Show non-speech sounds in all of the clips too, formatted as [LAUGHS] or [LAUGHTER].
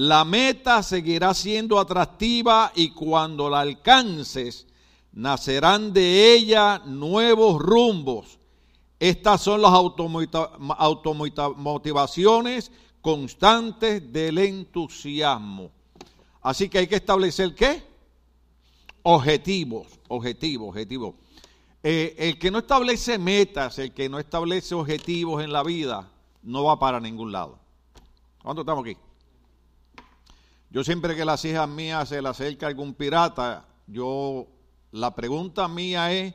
La meta seguirá siendo atractiva y cuando la alcances, nacerán de ella nuevos rumbos. Estas son las automotivaciones constantes del entusiasmo. Así que hay que establecer qué? Objetivos, objetivos, objetivos. Eh, el que no establece metas, el que no establece objetivos en la vida, no va para ningún lado. ¿Cuánto estamos aquí? Yo siempre que las hijas mías se le acerca algún pirata, yo la pregunta mía es,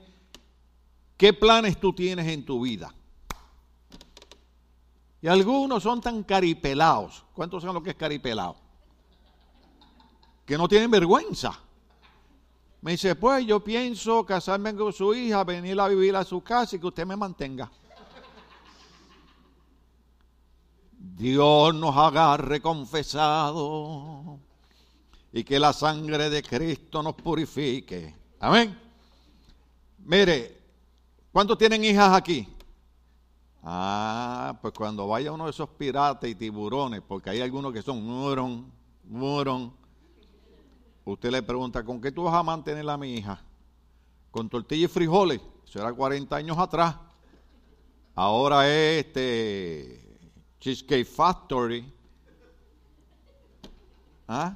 ¿qué planes tú tienes en tu vida? Y algunos son tan caripelados. ¿Cuántos saben lo que es caripelado? Que no tienen vergüenza. Me dice, pues yo pienso casarme con su hija, venir a vivir a su casa y que usted me mantenga. Dios nos agarre confesado y que la sangre de Cristo nos purifique. Amén. Mire, ¿cuántos tienen hijas aquí? Ah, pues cuando vaya uno de esos piratas y tiburones, porque hay algunos que son muron, muron, usted le pregunta, ¿con qué tú vas a mantener a mi hija? Con tortilla y frijoles. Eso era 40 años atrás. Ahora es este Cheesecake Factory. ¿Ah?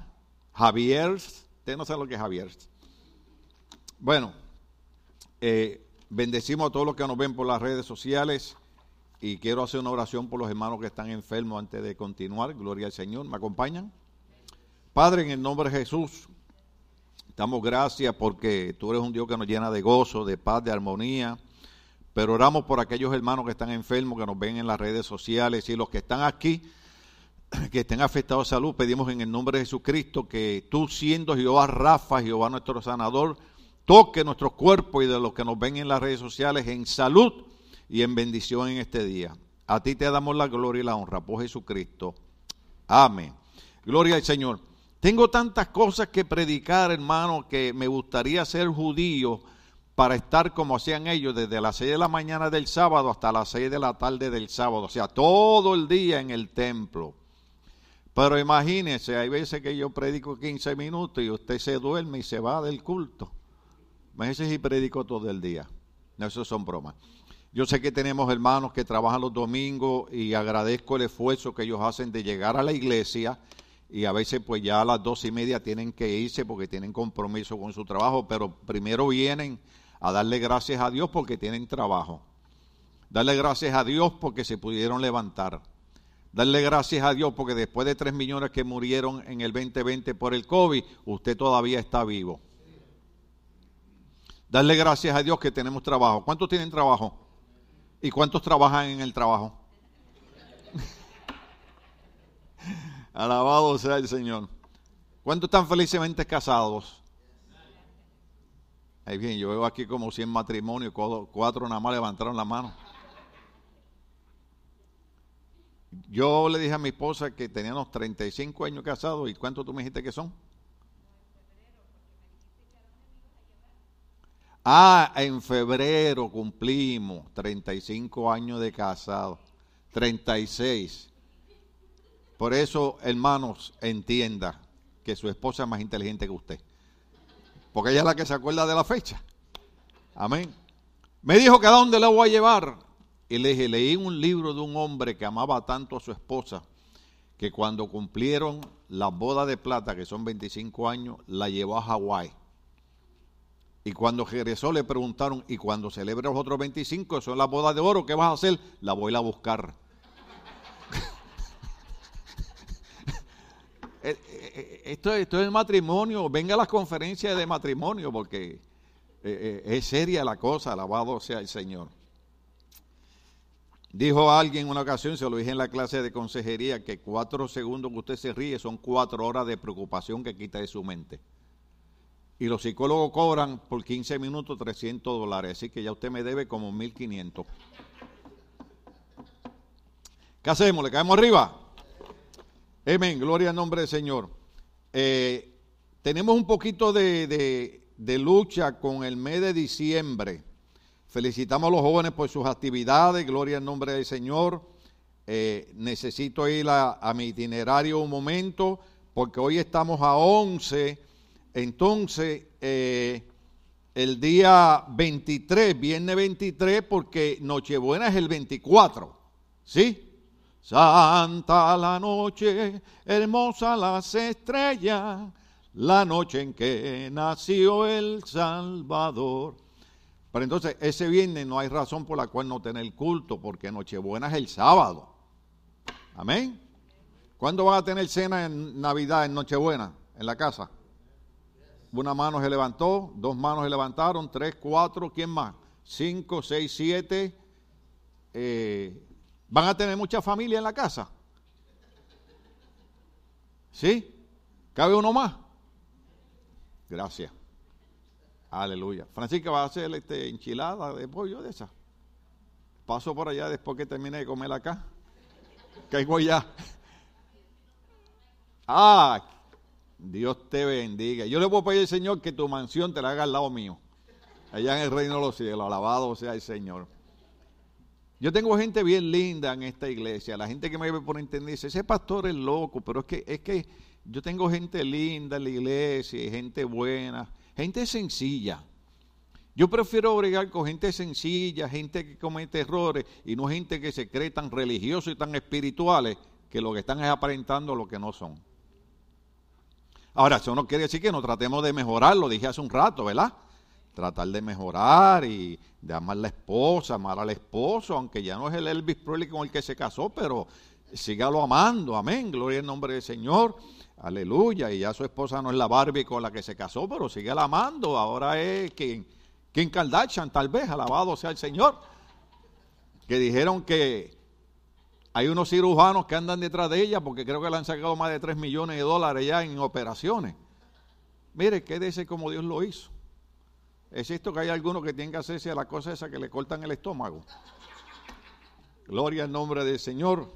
Usted no sabe lo que es Javier's. Bueno, eh, bendecimos a todos los que nos ven por las redes sociales y quiero hacer una oración por los hermanos que están enfermos antes de continuar. Gloria al Señor. ¿Me acompañan? Padre, en el nombre de Jesús, damos gracias porque tú eres un Dios que nos llena de gozo, de paz, de armonía. Pero oramos por aquellos hermanos que están enfermos, que nos ven en las redes sociales y los que están aquí, [CLEARS THROAT] que estén afectados de salud. Pedimos en el nombre de Jesucristo que tú siendo Jehová Rafa, Jehová nuestro sanador, toque nuestros cuerpos y de los que nos ven en las redes sociales en salud y en bendición en este día. A ti te damos la gloria y la honra por Jesucristo. Amén. Gloria al Señor. Tengo tantas cosas que predicar, hermano, que me gustaría ser judío para estar como hacían ellos desde las 6 de la mañana del sábado hasta las 6 de la tarde del sábado, o sea, todo el día en el templo. Pero imagínense, hay veces que yo predico 15 minutos y usted se duerme y se va del culto. Imagínense si predico todo el día. Eso son bromas. Yo sé que tenemos hermanos que trabajan los domingos y agradezco el esfuerzo que ellos hacen de llegar a la iglesia y a veces pues ya a las dos y media tienen que irse porque tienen compromiso con su trabajo, pero primero vienen a darle gracias a Dios porque tienen trabajo. Darle gracias a Dios porque se pudieron levantar. Darle gracias a Dios porque después de tres millones que murieron en el 2020 por el COVID, usted todavía está vivo. Darle gracias a Dios que tenemos trabajo. ¿Cuántos tienen trabajo? ¿Y cuántos trabajan en el trabajo? [LAUGHS] Alabado sea el Señor. ¿Cuántos están felizmente casados? Ahí bien, yo veo aquí como 100 matrimonios, cuatro nada más levantaron la mano. Yo le dije a mi esposa que teníamos 35 años casados y ¿cuántos tú me dijiste que son? Ah, en febrero cumplimos 35 años de casado. 36. Por eso, hermanos, entienda que su esposa es más inteligente que usted. Porque ella es la que se acuerda de la fecha. Amén. Me dijo que a dónde la voy a llevar. Y le dije, leí un libro de un hombre que amaba tanto a su esposa que cuando cumplieron la boda de plata, que son 25 años, la llevó a Hawái. Y cuando regresó le preguntaron, ¿y cuando celebra los otros 25, son las bodas de oro, qué vas a hacer? La voy a buscar. Esto, esto es matrimonio, venga a las conferencias de matrimonio porque es seria la cosa, alabado sea el Señor. Dijo alguien en una ocasión, se lo dije en la clase de consejería, que cuatro segundos que usted se ríe son cuatro horas de preocupación que quita de su mente. Y los psicólogos cobran por 15 minutos 300 dólares, así que ya usted me debe como 1500. ¿Qué hacemos? ¿Le caemos arriba? Amén, gloria al nombre del Señor. Eh, tenemos un poquito de, lucha con el mes de diciembre. Felicitamos a los jóvenes por sus actividades, gloria al nombre del Señor. Eh, necesito ir a, mi itinerario un momento, porque hoy estamos a 11, entonces eh, el día 23, viernes 23, porque Nochebuena es el 24, ¿sí? Santa la noche, hermosa las estrellas, la noche en que nació el Salvador. Pero entonces ese viernes no hay razón por la cual no tener culto, porque Nochebuena es el sábado. Amén. ¿Cuándo van a tener cena en Navidad, en Nochebuena, en la casa? Una mano se levantó, dos manos se levantaron, tres, cuatro, ¿quién más? Cinco, seis, siete. Eh, ¿Van a tener mucha familia en la casa? ¿Sí? ¿Cabe uno más? Gracias. Aleluya. Francisca va a hacer este, enchilada de pollo de esa. Paso por allá después que termine de comer acá. [LAUGHS] Caigo ya. Ah, Dios te bendiga. Yo le puedo pedir al Señor que tu mansión te la haga al lado mío. Allá en el reino de los cielos. Alabado sea el Señor. Yo tengo gente bien linda en esta iglesia. La gente que me ve por entender dice, ese pastor es loco, pero es que, es que yo tengo gente linda en la iglesia, gente buena, gente sencilla. Yo prefiero bregar con gente sencilla, gente que comete errores y no gente que se cree tan religiosos y tan espirituales que lo que están es aparentando lo que no son. Ahora, eso no quiere decir que no tratemos de mejorar, lo dije hace un rato, ¿verdad? Tratar de mejorar y de amar a la esposa, amar al esposo, aunque ya no es el Elvis Presley con el que se casó, pero sígalo amando, amén, gloria al nombre del Señor, aleluya, y ya su esposa no es la Barbie con la que se casó, pero sígala amando, ahora es quien, quien Kardashian, tal vez, alabado sea el Señor, que dijeron que hay unos cirujanos que andan detrás de ella porque creo que le han sacado más de 3 millones de dólares ya en operaciones. Mire, quédese como Dios lo hizo. Es esto que hay algunos que tienen que hacerse a la cosa esa que le cortan el estómago. Gloria al nombre del Señor.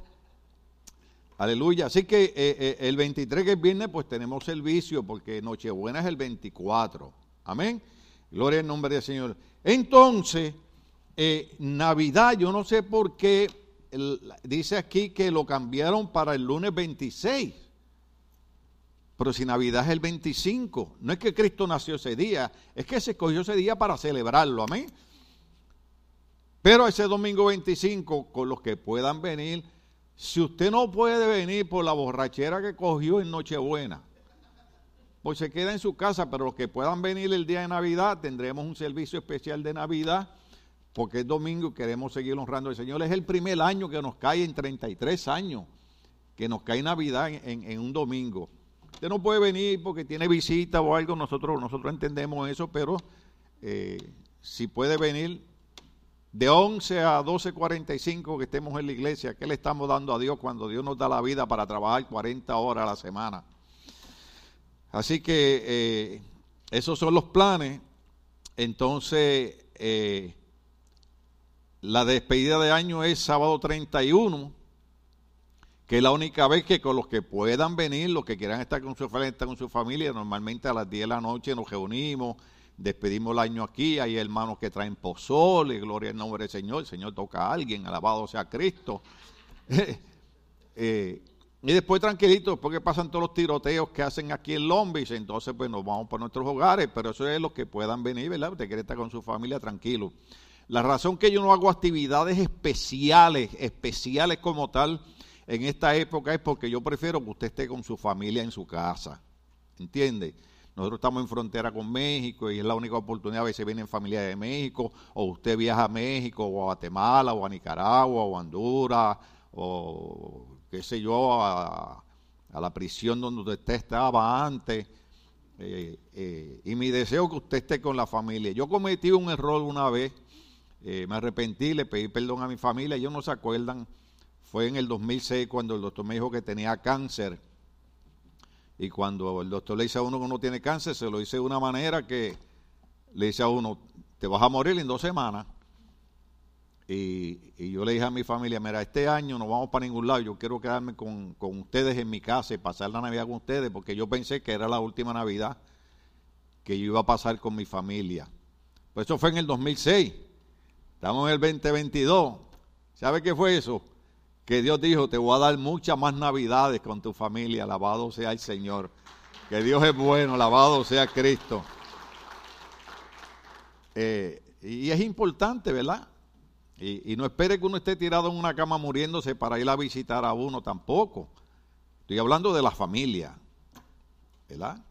Aleluya. Así que eh, eh, el 23 que viene, pues tenemos servicio porque Nochebuena es el 24. Amén. Gloria al nombre del Señor. Entonces, eh, Navidad, yo no sé por qué dice aquí que lo cambiaron para el lunes 26. Pero si Navidad es el 25, no es que Cristo nació ese día, es que se escogió ese día para celebrarlo, amén. Pero ese domingo 25, con los que puedan venir, si usted no puede venir por la borrachera que cogió en Nochebuena, pues se queda en su casa, pero los que puedan venir el día de Navidad, tendremos un servicio especial de Navidad porque es domingo y queremos seguir honrando al Señor. Es el primer año que nos cae en 33 años, que nos cae Navidad en, un domingo. Usted no puede venir porque tiene visita o algo, nosotros, nosotros entendemos eso, pero eh, si puede venir de 11 a 12.45 que estemos en la iglesia, ¿qué le estamos dando a Dios cuando Dios nos da la vida para trabajar 40 horas a la semana? Así que eh, esos son los planes. Entonces, eh, la despedida de año es sábado 31, que es la única vez que con los que puedan venir, los que quieran estar con su, con su familia, normalmente a las 10 de la noche nos reunimos, despedimos el año aquí, hay hermanos que traen pozole, gloria al nombre del Señor, el Señor toca a alguien, alabado sea Cristo. [LAUGHS] Eh, y después tranquilito, después que pasan todos los tiroteos que hacen aquí en Lombis, entonces pues nos vamos para nuestros hogares, pero eso es los que puedan venir, ¿verdad? Usted quiere estar con su familia tranquilo. La razón que yo no hago actividades especiales, especiales como tal, en esta época es porque yo prefiero que usted esté con su familia en su casa. ¿Entiende? Nosotros estamos en frontera con México y es la única oportunidad. A veces vienen familia de México, o usted viaja a México, o a Guatemala, o a Nicaragua, o a Honduras, o qué sé yo, a, la prisión donde usted estaba antes. Eh, eh, y mi deseo es que usted esté con la familia. Yo cometí un error una vez eh, me arrepentí, le pedí perdón a mi familia, ellos no se acuerdan, fue en el 2006 cuando el doctor me dijo que tenía cáncer. Y cuando el doctor le dice a uno que uno tiene cáncer, se lo dice de una manera que le dice a uno, te vas a morir en dos semanas. Y, yo le dije a mi familia, mira, este año no vamos para ningún lado, yo quiero quedarme con, con ustedes en mi casa y pasar la Navidad con ustedes, porque yo pensé que era la última Navidad que yo iba a pasar con mi familia. Pues eso fue en el 2006. Estamos en el 2022. ¿Sabe qué fue eso? Que Dios dijo, te voy a dar muchas más navidades con tu familia, alabado sea el Señor. Que Dios es bueno, alabado sea Cristo. Eh, y es importante, ¿verdad? Y, no espere que uno esté tirado en una cama muriéndose para ir a visitar a uno tampoco. Estoy hablando de la familia, ¿verdad?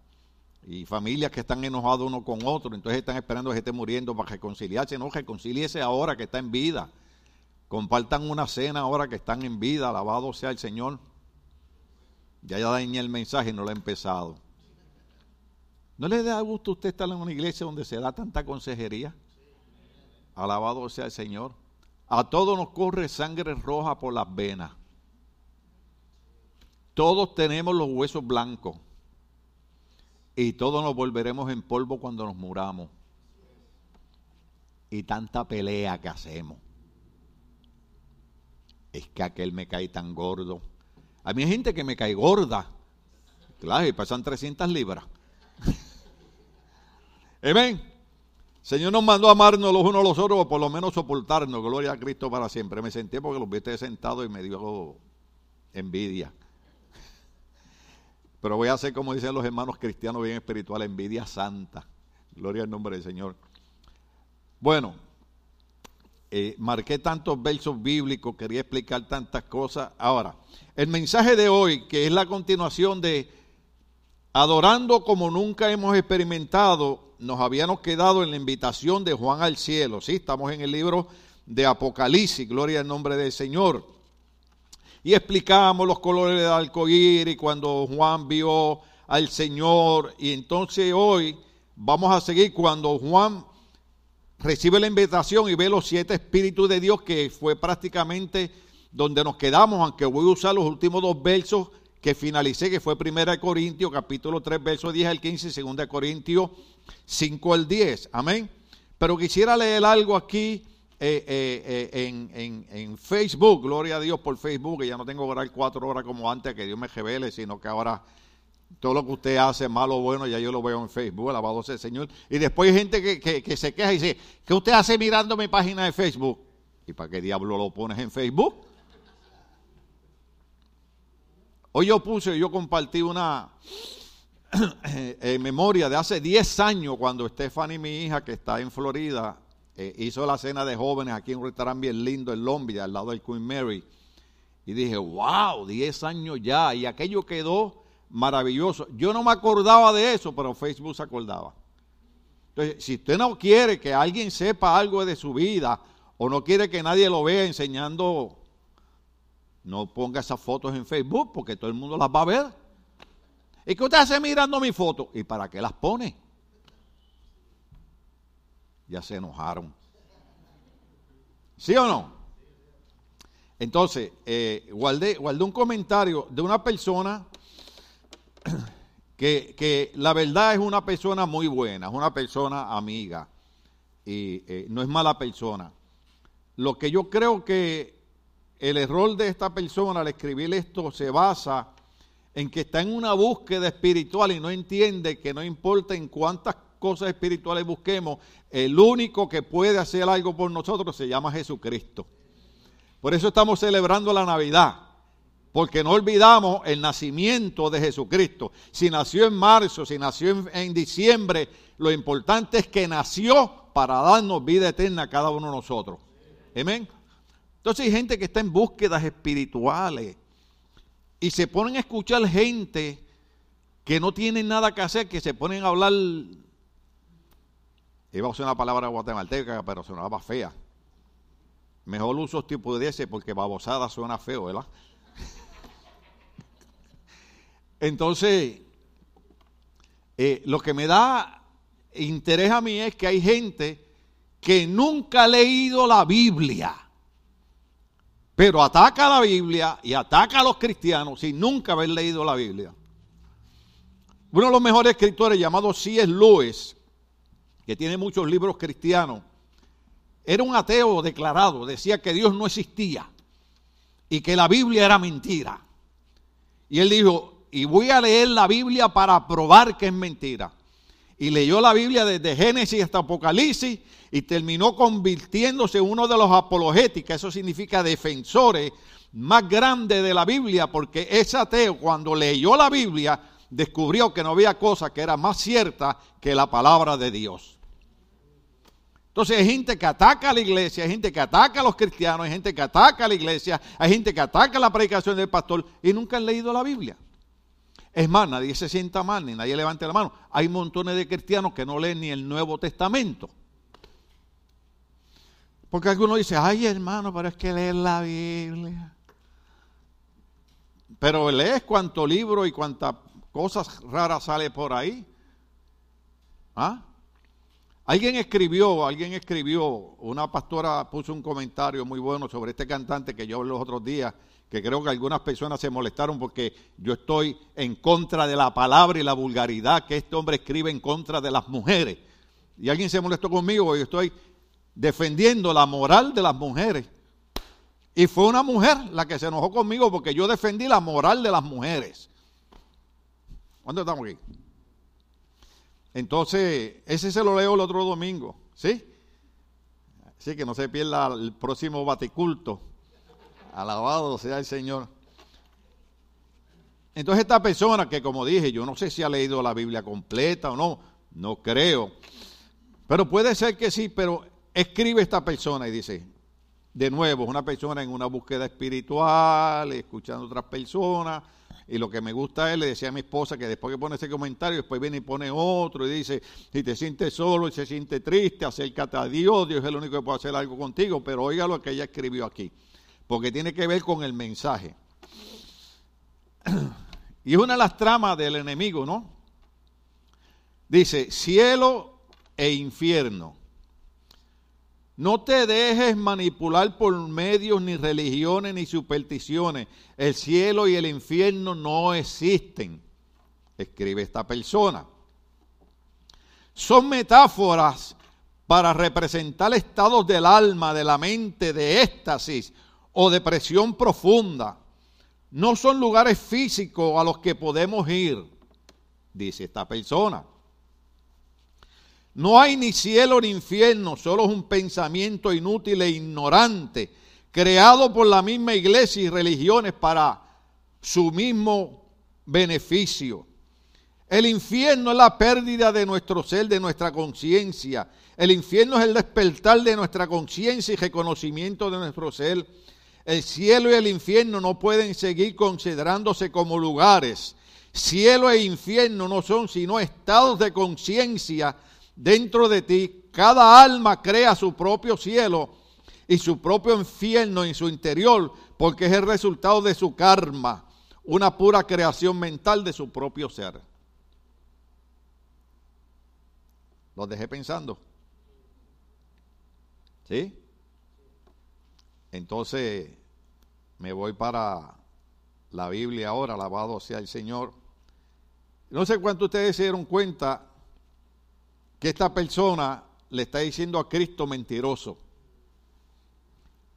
Y familias que están enojados uno con otro, entonces están esperando que esté muriendo para reconciliarse. No, reconcilíese ahora que está en vida. Compartan una cena ahora que están en vida, alabado sea el Señor. Ya ya dañé el mensaje y no lo he empezado. ¿No le da gusto usted estar en una iglesia donde se da tanta consejería? Alabado sea el Señor. A todos nos corre sangre roja por las venas. Todos tenemos los huesos blancos. Y todos nos volveremos en polvo cuando nos muramos. Y tanta pelea que hacemos es que aquel me cae tan gordo. A mí hay gente que me cae gorda. Claro, y pasan 300 libras. [LAUGHS] Amén. Señor nos mandó a amarnos los unos a los otros, o por lo menos soportarnos. Gloria a Cristo para siempre. Me senté porque los viste sentados y me dio envidia. [LAUGHS] Pero voy a hacer como dicen los hermanos cristianos bien espirituales, envidia santa. Gloria al nombre del Señor. Bueno, eh, marqué tantos versos bíblicos, quería explicar tantas cosas. Ahora, el mensaje de hoy, que es la continuación de adorando como nunca hemos experimentado, nos habíamos quedado en la invitación de Juan al cielo. Sí, estamos en el libro de Apocalipsis, gloria al nombre del Señor. Y explicamos los colores del arcoíris cuando Juan vio al Señor. Y entonces hoy vamos a seguir cuando Juan recibe la invitación y ve los siete espíritus de Dios, que fue prácticamente donde nos quedamos, aunque voy a usar los últimos dos versos que finalicé, que fue 1 Corintios, capítulo 3, versos 10 al 15, y 2 Corintios 5 al 10. Amén. Pero quisiera leer algo aquí eh, eh, eh, en, en, Facebook, gloria a Dios por Facebook, que ya no tengo que orar cuatro horas como antes, que Dios me revele, sino que ahora todo lo que usted hace, malo o bueno, ya yo lo veo en Facebook, alabado sea el Señor. Y después hay gente que, se queja y dice, ¿qué usted hace mirando mi página de Facebook? ¿Y para qué diablo lo pones en Facebook? Hoy yo puse, yo compartí una en [CLEARS THROAT] memoria de hace 10 años cuando Stephanie, mi hija, que está en Florida, eh, hizo la cena de jóvenes aquí en un restaurante bien lindo en Long al lado del Queen Mary. Y dije, wow, 10 años ya. Y aquello quedó maravilloso. Yo no me acordaba de eso, pero Facebook se acordaba. Entonces, si usted no quiere que alguien sepa algo de su vida o no quiere que nadie lo vea enseñando, no ponga esas fotos en Facebook porque todo el mundo las va a ver. ¿Y qué usted hace mirando mi foto? ¿Y para qué las pone? Ya se enojaron. ¿Sí o no? Entonces, eh, guardé, guardé un comentario de una persona [COUGHS] que, la verdad es una persona muy buena, es una persona amiga y eh, no es mala persona. Lo que yo creo que el error de esta persona al escribir esto se basa en que está en una búsqueda espiritual y no entiende que no importa en cuántas cosas espirituales busquemos, el único que puede hacer algo por nosotros se llama Jesucristo. Por eso estamos celebrando la Navidad. Porque no olvidamos el nacimiento de Jesucristo. Si nació en marzo, si nació en, diciembre, lo importante es que nació para darnos vida eterna a cada uno de nosotros. Amén. Entonces hay gente que está en búsquedas espirituales y se ponen a escuchar gente que no tienen nada que hacer, que se ponen a hablar. Iba a usar una palabra guatemalteca, pero sonaba fea. Mejor uso tipo de ese porque babosada suena feo, ¿verdad? Entonces, eh, lo que me da interés a mí es que hay gente que nunca ha leído la Biblia, pero ataca la Biblia y ataca a los cristianos sin nunca haber leído la Biblia. Uno de los mejores escritores llamado C.S. Lewis, que tiene muchos libros cristianos, era un ateo declarado, decía que Dios no existía y que la Biblia era mentira. Y él dijo, y voy a leer la Biblia para probar que es mentira. Y leyó la Biblia desde Génesis hasta Apocalipsis y terminó convirtiéndose en uno de los apologéticos, eso significa defensores más grande de la Biblia porque ese ateo cuando leyó la Biblia descubrió que no había cosa que era más cierta que la palabra de Dios. Entonces hay gente que ataca a la iglesia, hay gente que ataca a los cristianos, hay gente que ataca a la iglesia, hay gente que ataca la predicación del pastor y nunca han leído la Biblia. Es más, nadie se sienta mal, ni nadie levante la mano. Hay montones de cristianos que no leen ni el Nuevo Testamento. Porque algunos dicen, ay hermano, pero es que leer la Biblia. Pero lees cuánto libro y cuántas cosas raras sale por ahí. ¿Ah? Alguien escribió, alguien escribió, una pastora puso un comentario muy bueno sobre este cantante que yo hablé los otros días, que creo que algunas personas se molestaron porque yo estoy en contra de la palabra y la vulgaridad que este hombre escribe en contra de las mujeres. Y alguien se molestó conmigo, yo estoy defendiendo la moral de las mujeres. Y fue una mujer la que se enojó conmigo porque yo defendí la moral de las mujeres. ¿Cuándo estamos aquí? Entonces, ese se lo leo el otro domingo, ¿sí? Así que no se pierda el próximo baticulto. Alabado sea el Señor. Entonces esta persona que como dije, yo no sé si ha leído la Biblia completa o no, no creo. Pero puede ser que sí, pero escribe esta persona y dice, de nuevo, una persona en una búsqueda espiritual, escuchando a otras personas, y lo que me gusta es, le decía a mi esposa que después que pone ese comentario, después viene y pone otro y dice, si te sientes solo y se siente triste, acércate a Dios, Dios es el único que puede hacer algo contigo, pero oiga lo que ella escribió aquí, porque tiene que ver con el mensaje. [CLEARS THROAT] Y es una de las tramas del enemigo, ¿no? Dice, cielo e infierno no te dejes manipular por medios, ni religiones, ni supersticiones. El cielo y el infierno no existen, escribe esta persona. Son metáforas para representar estados del alma, de la mente, de éxtasis o depresión profunda. No son lugares físicos a los que podemos ir, dice esta persona. No hay ni cielo ni infierno, solo es un pensamiento inútil e ignorante, creado por la misma iglesia y religiones para su mismo beneficio. El infierno es la pérdida de nuestro ser, de nuestra conciencia. El infierno es el despertar de nuestra conciencia y reconocimiento de nuestro ser. El cielo y el infierno no pueden seguir considerándose como lugares. Cielo e infierno no son sino estados de conciencia dentro de ti, cada alma crea su propio cielo y su propio infierno en su interior, porque es el resultado de su karma, una pura creación mental de su propio ser. Lo dejé pensando. ¿Sí? Entonces me voy para la Biblia ahora, alabado sea el Señor. No sé cuánto ustedes se dieron cuenta que esta persona le está diciendo a Cristo mentiroso.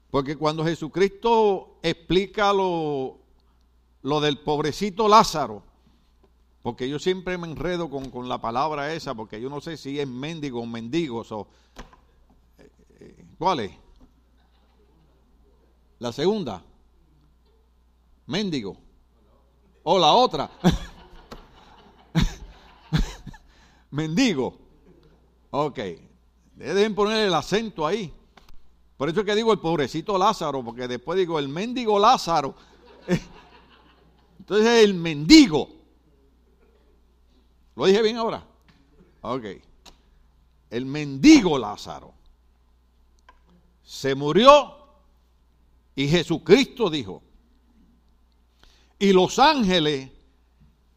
Porque cuando Jesucristo explica lo, lo del pobrecito Lázaro, porque yo siempre me enredo con, la palabra esa, porque yo no sé si es mendigo o mendigos o... Eh, ¿Cuál es? La segunda. Mendigo. O la otra. [LAUGHS] mendigo. Ok, deben poner el acento ahí. Por eso es que digo el pobrecito Lázaro, porque después digo el mendigo Lázaro. [LAUGHS] Entonces el mendigo. ¿Lo dije bien ahora? Ok. El mendigo Lázaro se murió y Jesucristo dijo, y los ángeles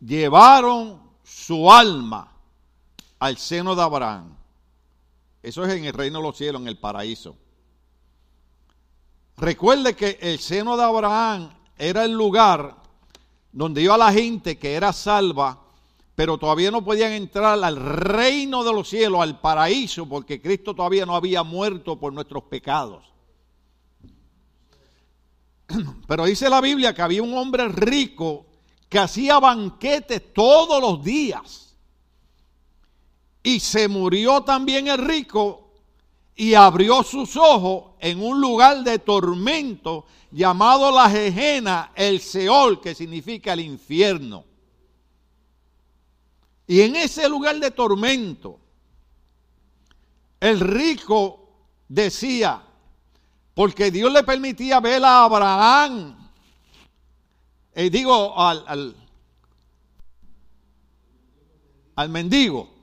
llevaron su alma al seno de Abraham. Eso es en el reino de los cielos, en el paraíso. Recuerde que el seno de Abraham era el lugar donde iba la gente que era salva, pero todavía no podían entrar al reino de los cielos, al paraíso, porque Cristo todavía no había muerto por nuestros pecados. [CLEARS THROAT] Pero dice la Biblia que había un hombre rico que hacía banquetes todos los días y se murió también el rico y abrió sus ojos en un lugar de tormento llamado la Jejena, el Seol, que significa el infierno. Y en ese lugar de tormento, el rico decía, porque Dios le permitía ver a Abraham, y digo al, al mendigo,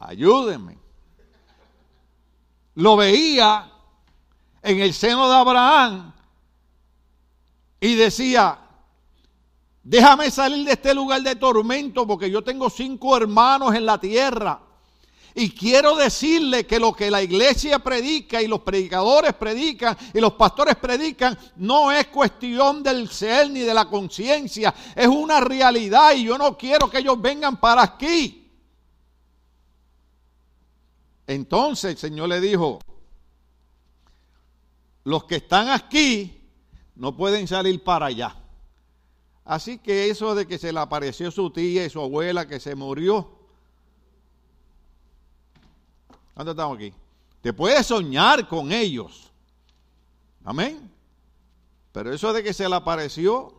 ayúdenme. Lo veía en el seno de Abraham y decía, déjame salir de este lugar de tormento porque yo tengo cinco hermanos en la tierra. Y quiero decirle que lo que la iglesia predica y los predicadores predican y los pastores predican no es cuestión del ser ni de la conciencia, es una realidad y yo no quiero que ellos vengan para aquí. Entonces el Señor le dijo, los que están aquí no pueden salir para allá. Así que eso de que se le apareció su tía y su abuela que se murió. ¿Dónde estamos aquí? Te puedes soñar con ellos. Amén. Pero eso de que se le apareció,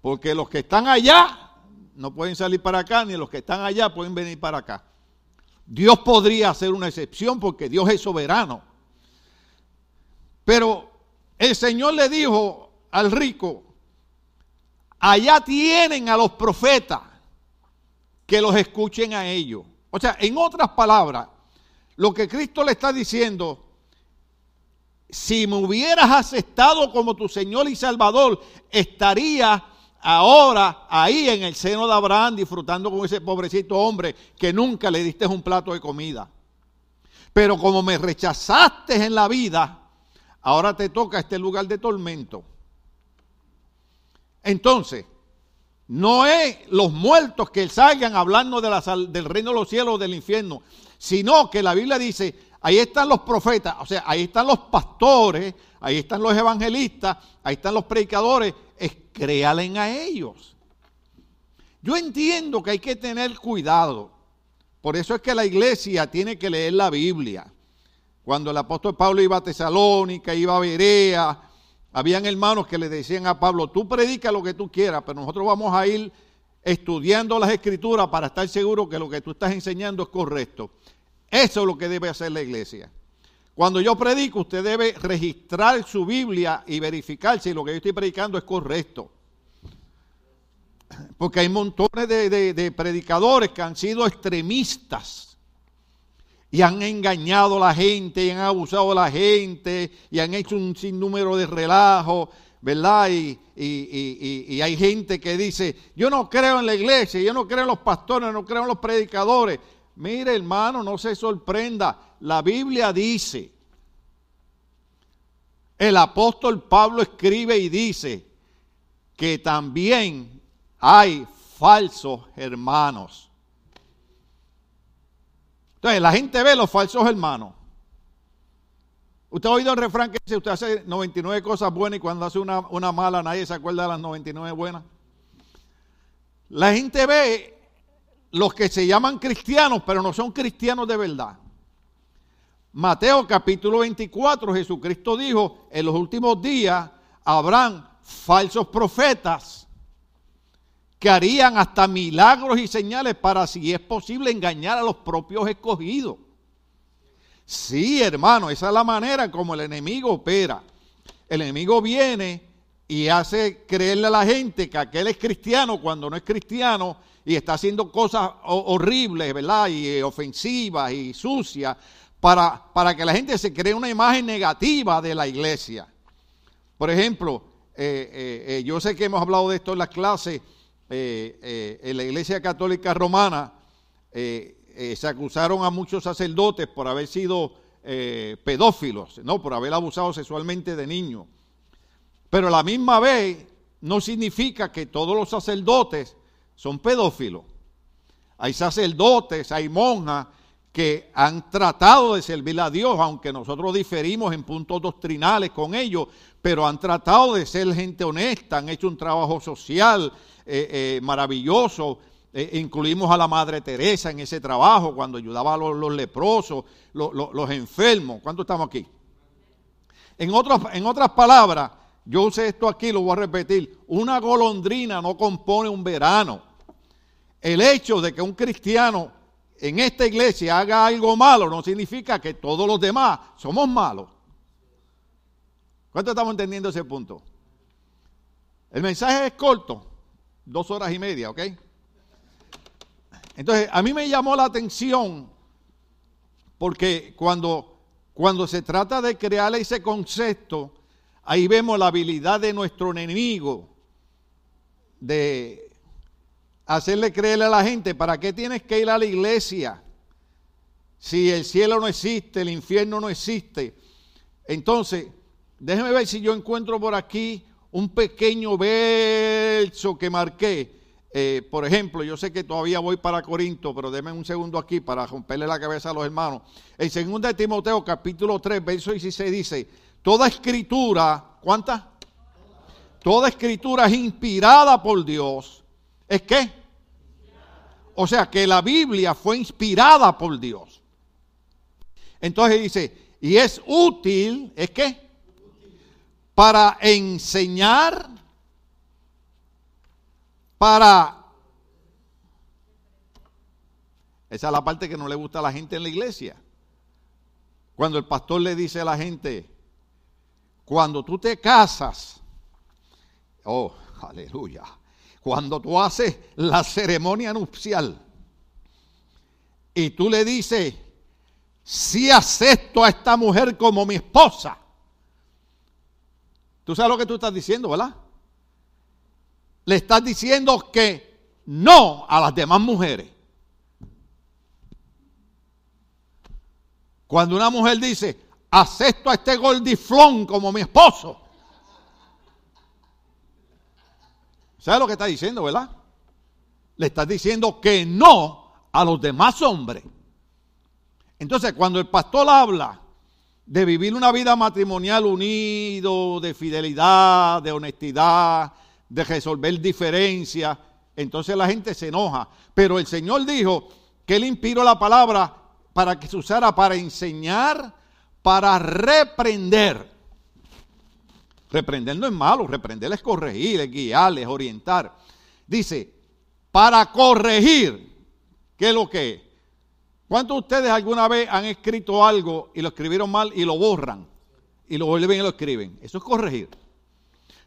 porque los que están allá no pueden salir para acá, ni los que están allá pueden venir para acá. Dios podría hacer una excepción porque Dios es soberano. Pero el Señor le dijo al rico, allá tienen a los profetas que los escuchen a ellos. O sea, en otras palabras, lo que Cristo le está diciendo, si me hubieras aceptado como tu Señor y Salvador, estaría ahora ahí en el seno de Abraham disfrutando con ese pobrecito hombre que nunca le diste un plato de comida. Pero como me rechazaste en la vida, ahora te toca este lugar de tormento. Entonces, no es los muertos que salgan hablando de la, del reino de los cielos o del infierno, sino que la Biblia dice, ahí están los profetas, o sea, ahí están los pastores, ahí están los evangelistas, ahí están los predicadores, es créalen a ellos. Yo entiendo que hay que tener cuidado, por eso es que la iglesia tiene que leer la Biblia. Cuando el apóstol Pablo iba a Tesalónica, iba a Berea, habían hermanos que le decían a Pablo, tú predica lo que tú quieras, pero nosotros vamos a ir estudiando las escrituras para estar seguros que lo que tú estás enseñando es correcto. Eso es lo que debe hacer la iglesia. Cuando yo predico, usted debe registrar su Biblia y verificar si lo que yo estoy predicando es correcto. Porque hay montones de, predicadores que han sido extremistas y han engañado a la gente, y han abusado a la gente, y han hecho un sinnúmero de relajos, ¿verdad? Y, y, hay gente que dice, yo no creo en la iglesia, yo no creo en los pastores, no creo en los predicadores. Mire, hermano, no se sorprenda. La Biblia dice, el apóstol Pablo escribe y dice que también hay falsos hermanos. Entonces, la gente ve los falsos hermanos. Usted ha oído el refrán que dice, usted hace 99 cosas buenas y cuando hace una, una mala nadie se acuerda de las 99 buenas. La gente ve los que se llaman cristianos, pero no son cristianos de verdad. Mateo capítulo 24, Jesucristo dijo, en los últimos días habrán falsos profetas que harían hasta milagros y señales para, si es posible, engañar a los propios escogidos. Sí, hermano, esa es la manera como el enemigo opera. El enemigo viene y hace creerle a la gente que aquel es cristiano cuando no es cristiano y está haciendo cosas horribles, ¿verdad? Y eh, ofensivas y sucias para, para que la gente se cree una imagen negativa de la iglesia. Por ejemplo, eh, eh, yo sé que hemos hablado de esto en las clases en la Iglesia Católica Romana se acusaron a muchos sacerdotes por haber sido pedófilos, no, por haber abusado sexualmente de niños. Pero a la misma vez no significa que todos los sacerdotes son pedófilos. Hay sacerdotes, hay monjas que han tratado de servir a Dios, aunque nosotros diferimos en puntos doctrinales con ellos, pero han tratado de ser gente honesta, han hecho un trabajo social, eh, eh, maravilloso eh, incluimos a la Madre Teresa en ese trabajo cuando ayudaba a los, leprosos, los, enfermos. ¿Cuántos estamos aquí? En en otras palabras, yo usé esto aquí, lo voy a repetir. Una golondrina no compone un verano. El hecho de que un cristiano en esta iglesia haga algo malo no significa que todos los demás somos malos. ¿Cuánto estamos entendiendo ese punto? El mensaje es corto, dos horas y media, ¿ok? Entonces, a mí me llamó la atención porque cuando, cuando se trata de crear ese concepto, ahí vemos la habilidad de nuestro enemigo de hacerle creerle a la gente, ¿para qué tienes que ir a la iglesia? Si el cielo no existe, el infierno no existe. Entonces, déjeme ver si yo encuentro por aquí un pequeño verso que marqué. Eh, por ejemplo, yo sé que todavía voy para Corinto, pero déme un segundo aquí para romperle la cabeza a los hermanos. En 2 de Timoteo, capítulo 3, verso 16 dice, toda escritura, ¿cuánta? Toda escritura es inspirada por Dios. ¿Es qué? O sea que la Biblia fue inspirada por Dios. Entonces dice, y es útil, ¿es qué? Para enseñar, para... Esa es la parte que no le gusta a la gente en la iglesia. Cuando el pastor le dice a la gente, cuando tú te casas, oh, aleluya, cuando tú haces la ceremonia nupcial y tú le dices, si acepto a esta mujer como mi esposa, tú sabes lo que tú estás diciendo, ¿verdad? Le estás diciendo que no a las demás mujeres. Cuando una mujer dice, acepto a este gordiflón como mi esposo, ¿Sabe lo que está diciendo, verdad? Le está diciendo que no a los demás hombres. Entonces, cuando el pastor habla de vivir una vida matrimonial unido, de fidelidad, de honestidad, de resolver diferencias, entonces la gente se enoja. Pero el Señor dijo que Él inspiró la palabra para que se usara para enseñar, para reprender. Reprender no es malo, reprender es corregir, es guiar, es orientar. Dice, para corregir, ¿qué es lo que es? ¿Cuántos de ustedes alguna vez han escrito algo y lo escribieron mal y lo borran? Y lo vuelven y lo escriben. Eso es corregir.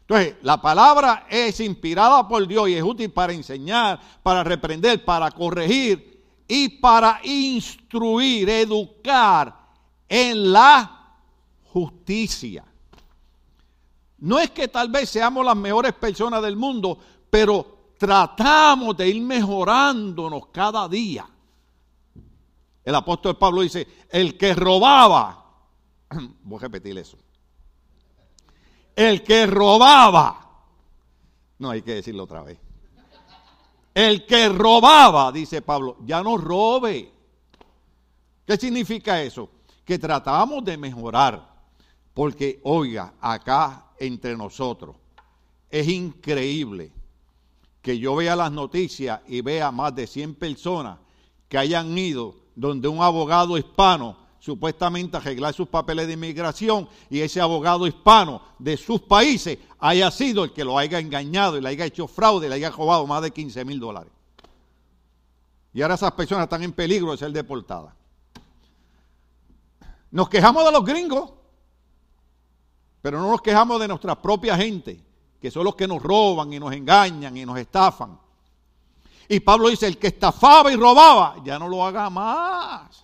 Entonces, la palabra es inspirada por Dios y es útil para enseñar, para reprender, para corregir y para instruir, educar en la justicia. No es que tal vez seamos las mejores personas del mundo, pero tratamos de ir mejorándonos cada día. El apóstol Pablo dice, el que robaba, [CLEARS THROAT] voy a repetir eso, el que robaba, no hay que decirlo otra vez, el que robaba, dice Pablo, ya no robe. ¿Qué significa eso? Que tratamos de mejorar. Porque, oiga, acá entre nosotros. Es increíble que yo vea las noticias y vea más de 100 personas que hayan ido donde un abogado hispano supuestamente arreglar sus papeles de inmigración y ese abogado hispano de sus países haya sido el que lo haya engañado y le haya hecho fraude y le haya robado más de 15 mil dólares. Y ahora esas personas están en peligro de ser deportadas. Nos quejamos de los gringos. Pero no nos quejamos de nuestra propia gente, que son los que nos roban y nos engañan y nos estafan. Y Pablo dice, el que estafaba y robaba, ya no lo haga más.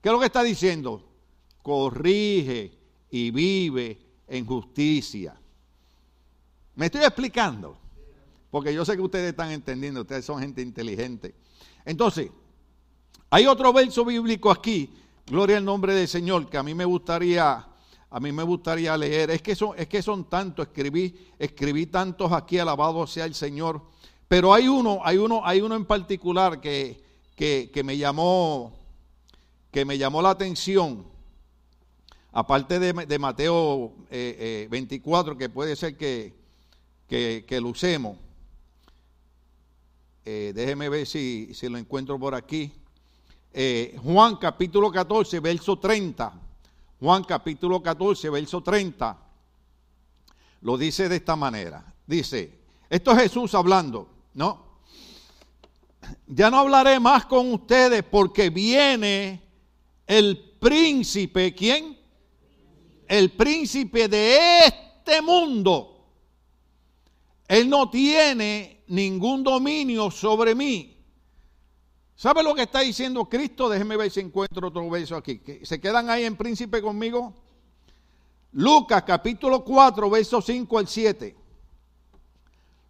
¿Qué es lo que está diciendo? Corrige y vive en justicia. ¿Me estoy explicando? Porque yo sé que ustedes están entendiendo, ustedes son gente inteligente. Entonces, hay otro verso bíblico aquí, gloria al nombre del Señor, que a mí me gustaría a mí me gustaría leer. Es que son, es que son tantos, escribí, escribí tantos aquí, alabado sea el Señor. Pero hay uno, hay uno, hay uno en particular que, que, me llamó, que me llamó la atención. Aparte de, Mateo 24, eh, eh, que puede ser que, que, que lo usemos. eh, déjeme ver si, si, lo encuentro por aquí. Eh, Juan capítulo 14, verso 30. Juan capítulo 14, verso 30. Lo dice de esta manera. Dice, esto es Jesús hablando, ¿no? Ya no hablaré más con ustedes porque viene el príncipe, ¿quién? El príncipe de este mundo. Él no tiene ningún dominio sobre mí. ¿Sabe lo que está diciendo Cristo? Déjeme ver si encuentro otro verso aquí. ¿Se quedan ahí en príncipe conmigo? Lucas capítulo 4, verso 5 al 7.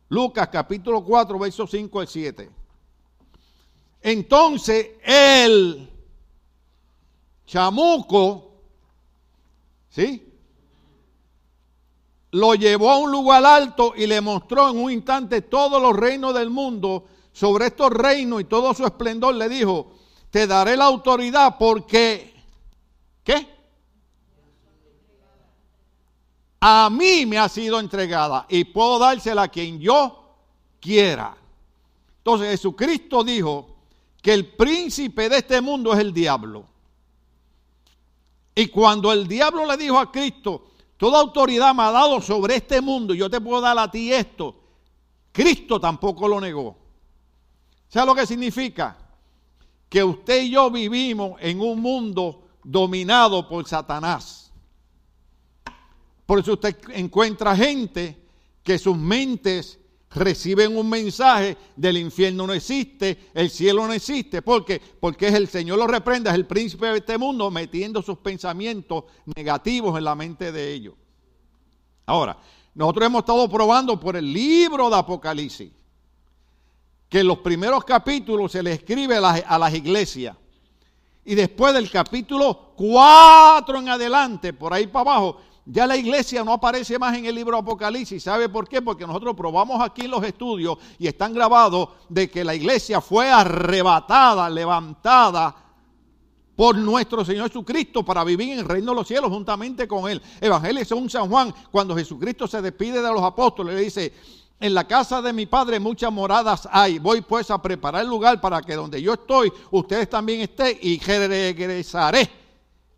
Lucas capítulo 4, verso 5 al 7. Entonces el chamuco, ¿sí? Lo llevó a un lugar alto y le mostró en un instante todos los reinos del mundo. Sobre estos reinos y todo su esplendor le dijo, te daré la autoridad porque, ¿qué? a mí me ha sido entregada y puedo dársela a quien yo quiera. Entonces Jesucristo dijo que el príncipe de este mundo es el diablo. Y cuando el diablo le dijo a Cristo, toda autoridad me ha dado sobre este mundo, yo te puedo dar a ti esto, Cristo tampoco lo negó. ¿Sabe lo que significa? Que usted y yo vivimos en un mundo dominado por Satanás. Por eso usted encuentra gente que sus mentes reciben un mensaje del infierno no existe, el cielo no existe. ¿Por qué? Porque es el Señor lo reprende, es el príncipe de este mundo metiendo sus pensamientos negativos en la mente de ellos. Ahora, nosotros hemos estado probando por el libro de Apocalipsis que en los primeros capítulos se le escribe a las, iglesias. Y después del capítulo 4 en adelante, por ahí para abajo, ya la iglesia no aparece más en el libro Apocalipsis. ¿Sabe por qué? Porque nosotros probamos aquí los estudios y están grabados de que la iglesia fue arrebatada, levantada por nuestro Señor Jesucristo para vivir en el reino de los cielos juntamente con Él. Evangelio según San Juan, cuando Jesucristo se despide de los apóstoles, le dice, en la casa de mi padre muchas moradas hay. Voy pues a preparar el lugar para que donde yo estoy, ustedes también estén y regresaré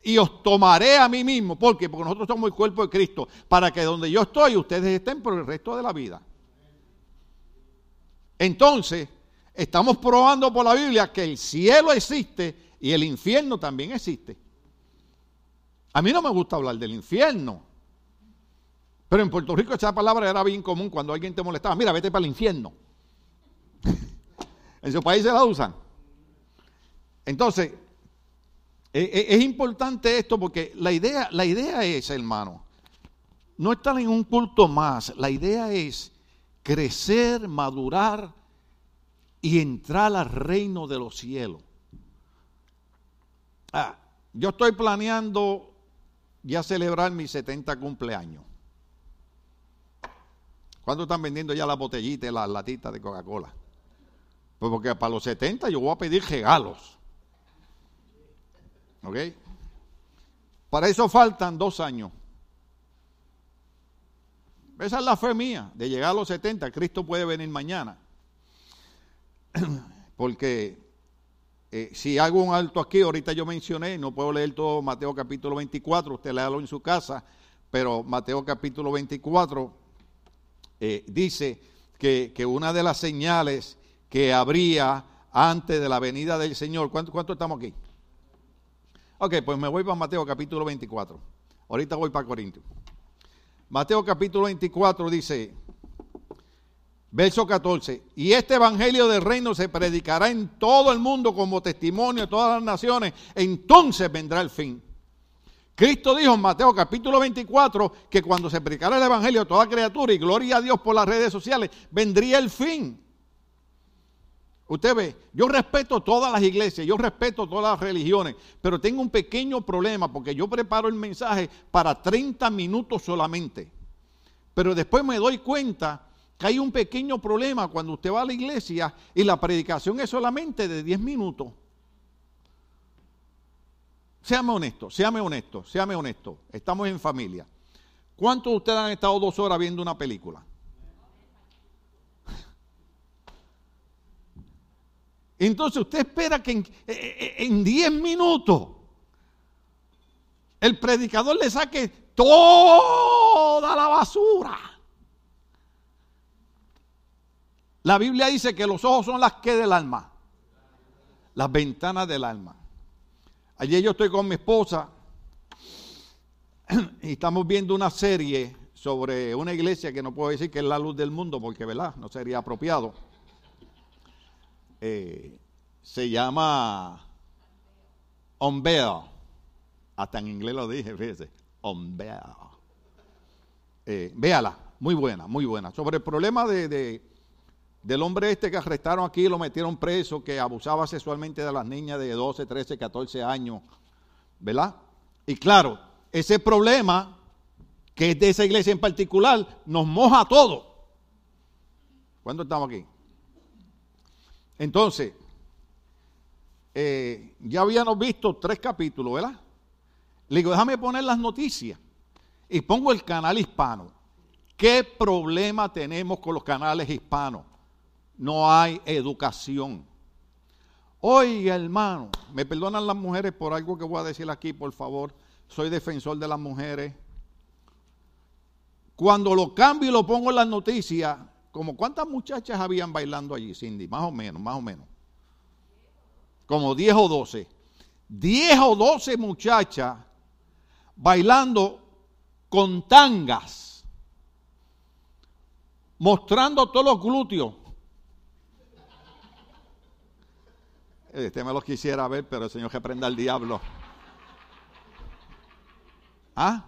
y os tomaré a mí mismo. ¿Por qué? Porque nosotros somos el cuerpo de Cristo. Para que donde yo estoy, ustedes estén por el resto de la vida. Entonces, estamos probando por la Biblia que el cielo existe y el infierno también existe. A mí no me gusta hablar del infierno. Pero en Puerto Rico esa palabra era bien común cuando alguien te molestaba. Mira, vete para el infierno. [LAUGHS] en su país se la usan. Entonces, eh, eh, es importante esto porque la idea, la idea es, hermano, no estar en un culto más. La idea es crecer, madurar y entrar al reino de los cielos. Ah, yo estoy planeando ya celebrar mi 70 cumpleaños. ¿Cuándo están vendiendo ya las botellitas y las latitas de Coca-Cola? Pues porque para los 70 yo voy a pedir regalos. ¿Ok? Para eso faltan dos años. Esa es la fe mía, de llegar a los 70. Cristo puede venir mañana. [CLEARS THROAT] Porque eh, si hago un alto aquí, ahorita yo mencioné, no puedo leer todo Mateo capítulo 24, usted léalo en su casa, pero Mateo capítulo 24 eh, dice que, una de las señales que habría antes de la venida del Señor, ¿cuánto, cuánto estamos aquí? Ok, pues me voy para Mateo capítulo 24. Ahorita voy para Corintios. Mateo capítulo 24 dice, verso 14, y este evangelio del reino se predicará en todo el mundo como testimonio a todas las naciones, entonces vendrá el fin. Cristo dijo en Mateo capítulo 24 que cuando se predicara el evangelio a toda criatura y gloria a Dios por las redes sociales, vendría el fin. Usted ve, yo respeto todas las iglesias, yo respeto todas las religiones, pero tengo un pequeño problema porque yo preparo el mensaje para 30 minutos solamente. Pero después me doy cuenta que hay un pequeño problema cuando usted va a la iglesia y la predicación es solamente de 10 minutos. Séame honesto, séame honesto, séame honesto. Estamos en familia. ¿Cuántos de ustedes han estado dos horas viendo una película? Entonces usted espera que en 10 minutos el predicador le saque toda la basura. La Biblia dice que los ojos son las que del alma, las ventanas del alma. Ayer yo estoy con mi esposa [CLEARS THROAT] y estamos viendo una serie sobre una iglesia que no puedo decir que es la luz del mundo porque, ¿verdad? No sería apropiado. Eh, se llama Unveil. Hasta en inglés lo dije, fíjese. Unveil. Eh, véala, muy buena, muy buena. Sobre el problema de, del hombre este que arrestaron aquí, lo metieron preso, que abusaba sexualmente de las niñas de 12, 13, 14 años, ¿verdad? Y claro, ese problema, que es de esa iglesia en particular, nos moja a todos. ¿Cuándo estamos aquí? Entonces, eh, ya habíamos visto tres capítulos, ¿verdad? Le digo, déjame poner las noticias. Y pongo el canal hispano. ¿Qué problema tenemos con los canales hispanos? No hay educación. Oiga, hermano, me perdonan las mujeres por algo que voy a decir aquí, por favor soy defensor de las mujeres. Cuando lo cambio y lo pongo en las noticias, como cuántas muchachas habían bailando allí, Cindy, más o menos, más o menos. Como 10 o 12. 10 o 12 muchachas bailando con tangas, mostrando todos los glúteos. Este me lo quisiera ver, pero el Señor que prenda al diablo. ¿Ah?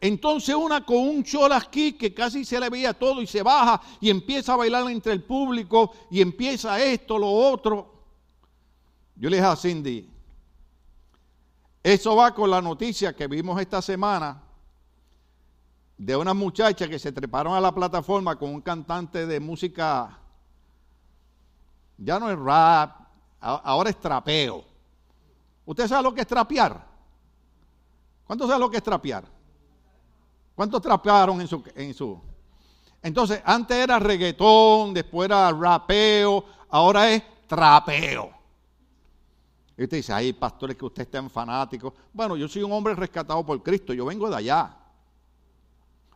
Entonces una con un chol aquí que casi se le veía todo y se baja y empieza a bailar entre el público y empieza esto, lo otro. Yo le dije a Cindy, eso va con la noticia que vimos esta semana de una muchacha que se treparon a la plataforma con un cantante de música, ya no es rap, ahora es trapeo. ¿Usted sabe lo que es trapear? ¿Cuántos saben lo que es trapear? ¿Cuántos trapearon en su, en su? Entonces, antes era reggaetón, después era rapeo, ahora es trapeo. Y usted dice, ay, pastores, que usted estén fanático. Bueno, yo soy un hombre rescatado por Cristo, yo vengo de allá.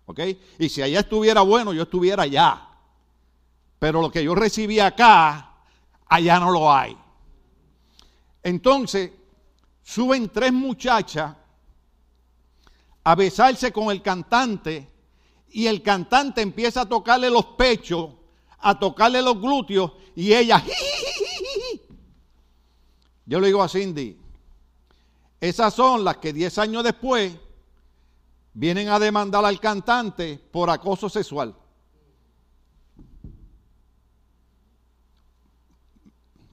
¿Ok? Y si allá estuviera bueno, yo estuviera allá. Pero lo que yo recibí acá, allá no lo hay. Entonces, suben tres muchachas a besarse con el cantante y el cantante empieza a tocarle los pechos, a tocarle los glúteos y ella... Yo le digo a Cindy, esas son las que 10 años después vienen a demandar al cantante por acoso sexual.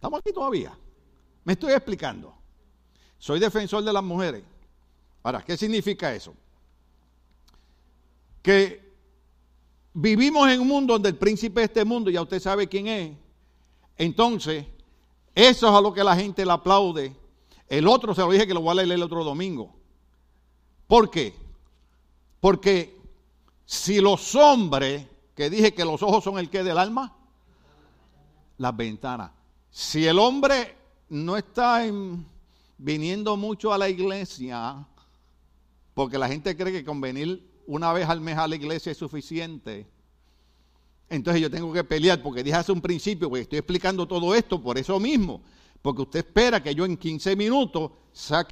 ¿Estamos aquí todavía? Me estoy explicando. Soy defensor de las mujeres. Ahora, ¿qué significa eso? que vivimos en un mundo donde el príncipe de este mundo, ya usted sabe quién es, entonces eso es a lo que la gente le aplaude. El otro se lo dije que lo voy a leer el otro domingo. ¿Por qué? Porque si los hombres, que dije que los ojos son el que del alma, las ventanas. Si el hombre no está viniendo mucho a la iglesia, porque la gente cree que con venir una vez al mes a la iglesia es suficiente. Entonces yo tengo que pelear porque dije hace un principio, porque estoy explicando todo esto por eso mismo, porque usted espera que yo en 15 minutos saque